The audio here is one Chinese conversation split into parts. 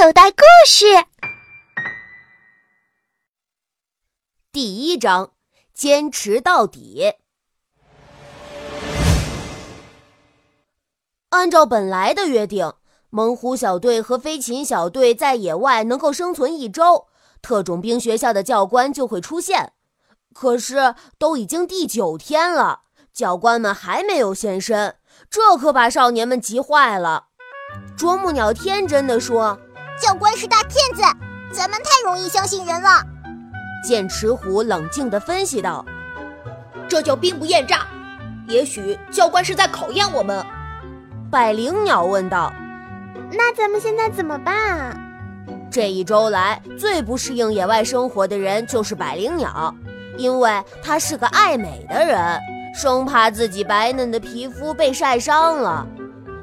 口袋故事第一章：坚持到底。按照本来的约定，猛虎小队和飞禽小队在野外能够生存一周，特种兵学校的教官就会出现。可是都已经第九天了，教官们还没有现身，这可把少年们急坏了。啄木鸟天真的说。教官是大骗子，咱们太容易相信人了。剑齿虎冷静地分析道：“这叫兵不厌诈，也许教官是在考验我们。”百灵鸟问道：“那咱们现在怎么办啊？”这一周来最不适应野外生活的人就是百灵鸟，因为他是个爱美的人，生怕自己白嫩的皮肤被晒伤了。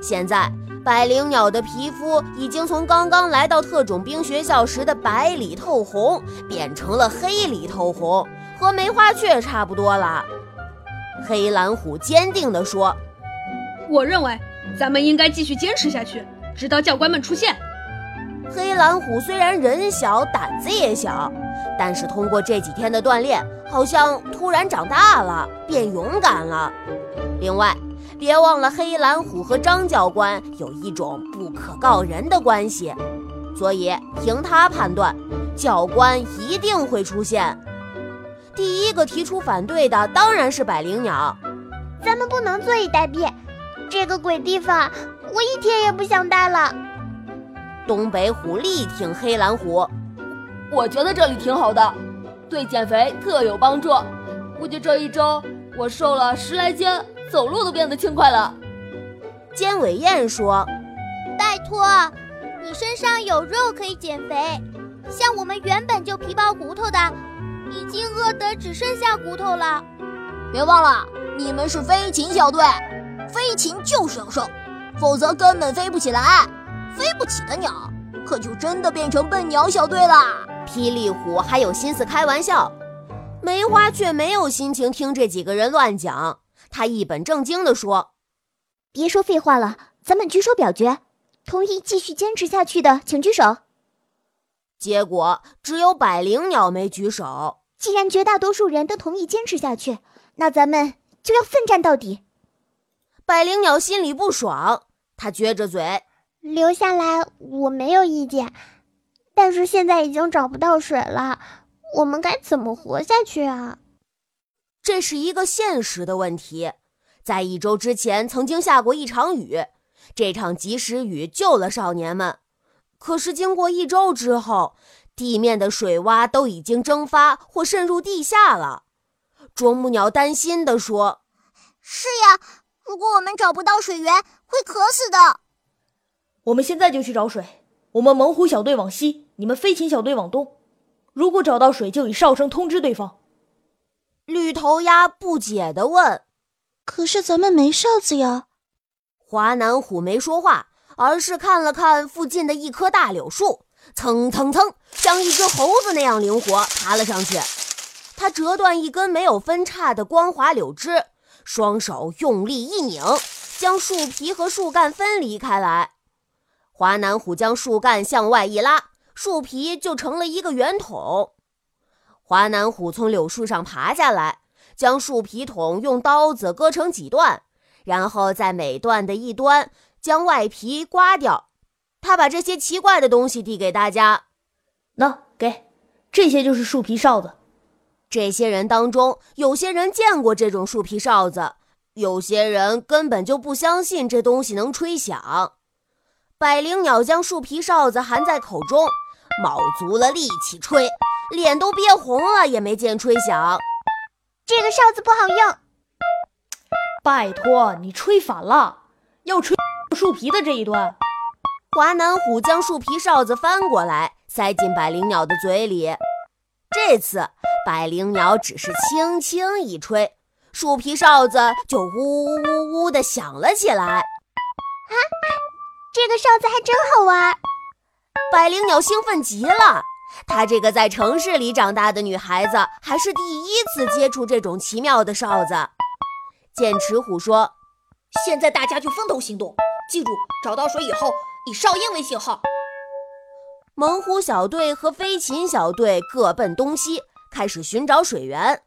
现在。百灵鸟的皮肤已经从刚刚来到特种兵学校时的白里透红，变成了黑里透红，和梅花雀差不多了。黑蓝虎坚定地说：“我认为咱们应该继续坚持下去，直到教官们出现。”黑蓝虎虽然人小胆子也小，但是通过这几天的锻炼，好像突然长大了，变勇敢了。另外，别忘了，黑蓝虎和张教官有一种不可告人的关系，所以凭他判断，教官一定会出现。第一个提出反对的当然是百灵鸟，咱们不能坐以待毙，这个鬼地方我一天也不想待了。东北虎力挺黑蓝虎，我觉得这里挺好的，对减肥特有帮助。估计这一周我瘦了十来斤。走路都变得轻快了，尖尾燕说：“拜托，你身上有肉可以减肥，像我们原本就皮包骨头的，已经饿得只剩下骨头了。别忘了，你们是飞禽小队，飞禽就是要瘦，否则根本飞不起来。飞不起的鸟，可就真的变成笨鸟小队了。”霹雳虎还有心思开玩笑，梅花却没有心情听这几个人乱讲。他一本正经地说：“别说废话了，咱们举手表决，同意继续坚持下去的，请举手。”结果只有百灵鸟没举手。既然绝大多数人都同意坚持下去，那咱们就要奋战到底。百灵鸟心里不爽，他撅着嘴：“留下来我没有意见，但是现在已经找不到水了，我们该怎么活下去啊？”这是一个现实的问题，在一周之前曾经下过一场雨，这场及时雨救了少年们。可是经过一周之后，地面的水洼都已经蒸发或渗入地下了。啄木鸟担心地说：“是呀，如果我们找不到水源，会渴死的。”我们现在就去找水。我们猛虎小队往西，你们飞禽小队往东。如果找到水，就以哨声通知对方。绿头鸭不解地问：“可是咱们没哨子呀？”华南虎没说话，而是看了看附近的一棵大柳树，蹭蹭蹭，像一只猴子那样灵活爬了上去。他折断一根没有分叉的光滑柳枝，双手用力一拧，将树皮和树干分离开来。华南虎将树干向外一拉，树皮就成了一个圆筒。华南虎从柳树上爬下来，将树皮筒用刀子割成几段，然后在每段的一端将外皮刮掉。他把这些奇怪的东西递给大家：“喏，给，这些就是树皮哨子。”这些人当中，有些人见过这种树皮哨子，有些人根本就不相信这东西能吹响。百灵鸟将树皮哨子含在口中，卯足了力气吹。脸都憋红了，也没见吹响。这个哨子不好用。拜托，你吹反了，要吹树皮的这一端。华南虎将树皮哨子翻过来，塞进百灵鸟的嘴里。这次，百灵鸟只是轻轻一吹，树皮哨子就呜呜呜呜的响了起来。啊，这个哨子还真好玩！百灵鸟兴奋极了。她这个在城市里长大的女孩子，还是第一次接触这种奇妙的哨子。剑齿虎说：“现在大家就分头行动，记住找到水以后以哨音为信号。”猛虎小队和飞禽小队各奔东西，开始寻找水源。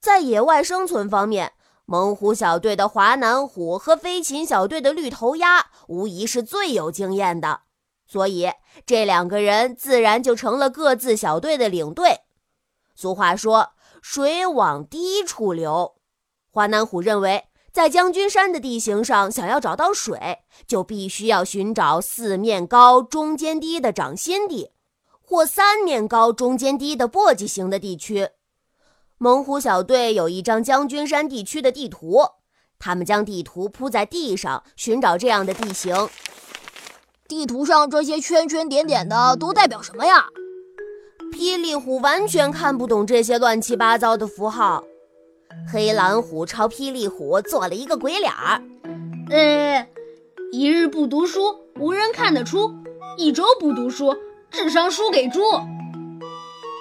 在野外生存方面，猛虎小队的华南虎和飞禽小队的绿头鸭无疑是最有经验的，所以这两个人自然就成了各自小队的领队。俗话说：“水往低处流。”华南虎认为，在将军山的地形上，想要找到水，就必须要寻找四面高、中间低的掌心地，或三面高、中间低的簸箕形的地区。猛虎小队有一张将军山地区的地图，他们将地图铺在地上，寻找这样的地形。地图上这些圈圈点点的都代表什么呀？霹雳虎完全看不懂这些乱七八糟的符号。黑蓝虎朝霹雳虎做了一个鬼脸儿。呃，一日不读书，无人看得出；一周不读书，智商输给猪。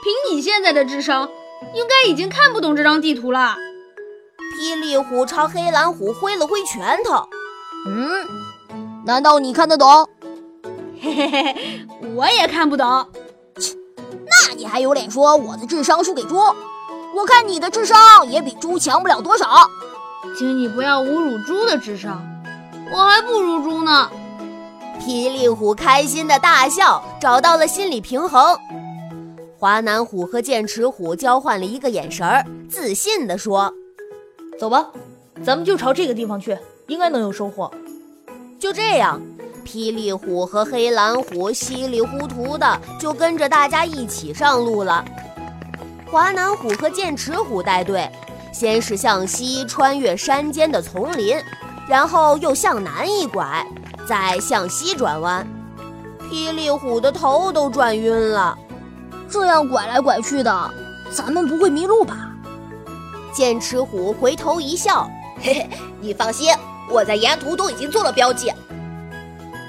凭你现在的智商，应该已经看不懂这张地图了。霹雳虎朝黑蓝虎挥了挥拳头。嗯，难道你看得懂？嘿嘿嘿，我也看不懂。切，那你还有脸说我的智商输给猪？我看你的智商也比猪强不了多少，请你不要侮辱猪的智商，我还不如猪呢。霹雳虎开心的大笑，找到了心理平衡。华南虎和剑齿虎交换了一个眼神儿，自信地说：“走吧，咱们就朝这个地方去，应该能有收获。”就这样，霹雳虎和黑蓝虎稀里糊涂的就跟着大家一起上路了。华南虎和剑齿虎带队，先是向西穿越山间的丛林，然后又向南一拐，再向西转弯。霹雳虎的头都转晕了，这样拐来拐去的，咱们不会迷路吧？剑齿虎回头一笑：“嘿嘿，你放心，我在沿途都已经做了标记。”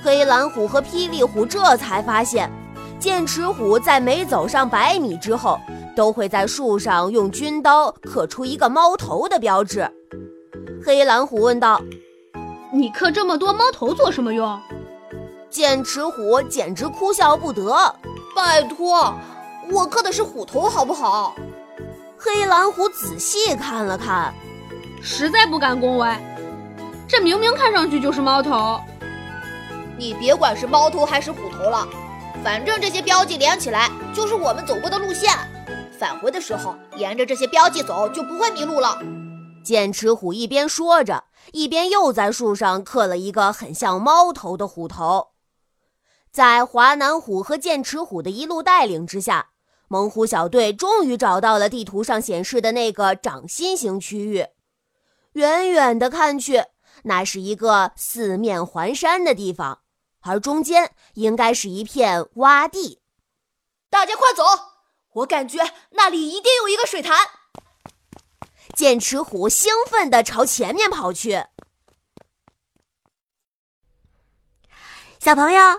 黑蓝虎和霹雳虎这才发现，剑齿虎在每走上百米之后。都会在树上用军刀刻出一个猫头的标志。黑蓝虎问道：“你刻这么多猫头做什么用？”剑齿虎简直哭笑不得：“拜托，我刻的是虎头，好不好？”黑蓝虎仔细看了看，实在不敢恭维。这明明看上去就是猫头。你别管是猫头还是虎头了，反正这些标记连起来就是我们走过的路线。返回的时候，沿着这些标记走，就不会迷路了。剑齿虎一边说着，一边又在树上刻了一个很像猫头的虎头。在华南虎和剑齿虎的一路带领之下，猛虎小队终于找到了地图上显示的那个掌心形区域。远远的看去，那是一个四面环山的地方，而中间应该是一片洼地。大家快走！我感觉那里一定有一个水潭。剑齿虎兴奋地朝前面跑去。小朋友，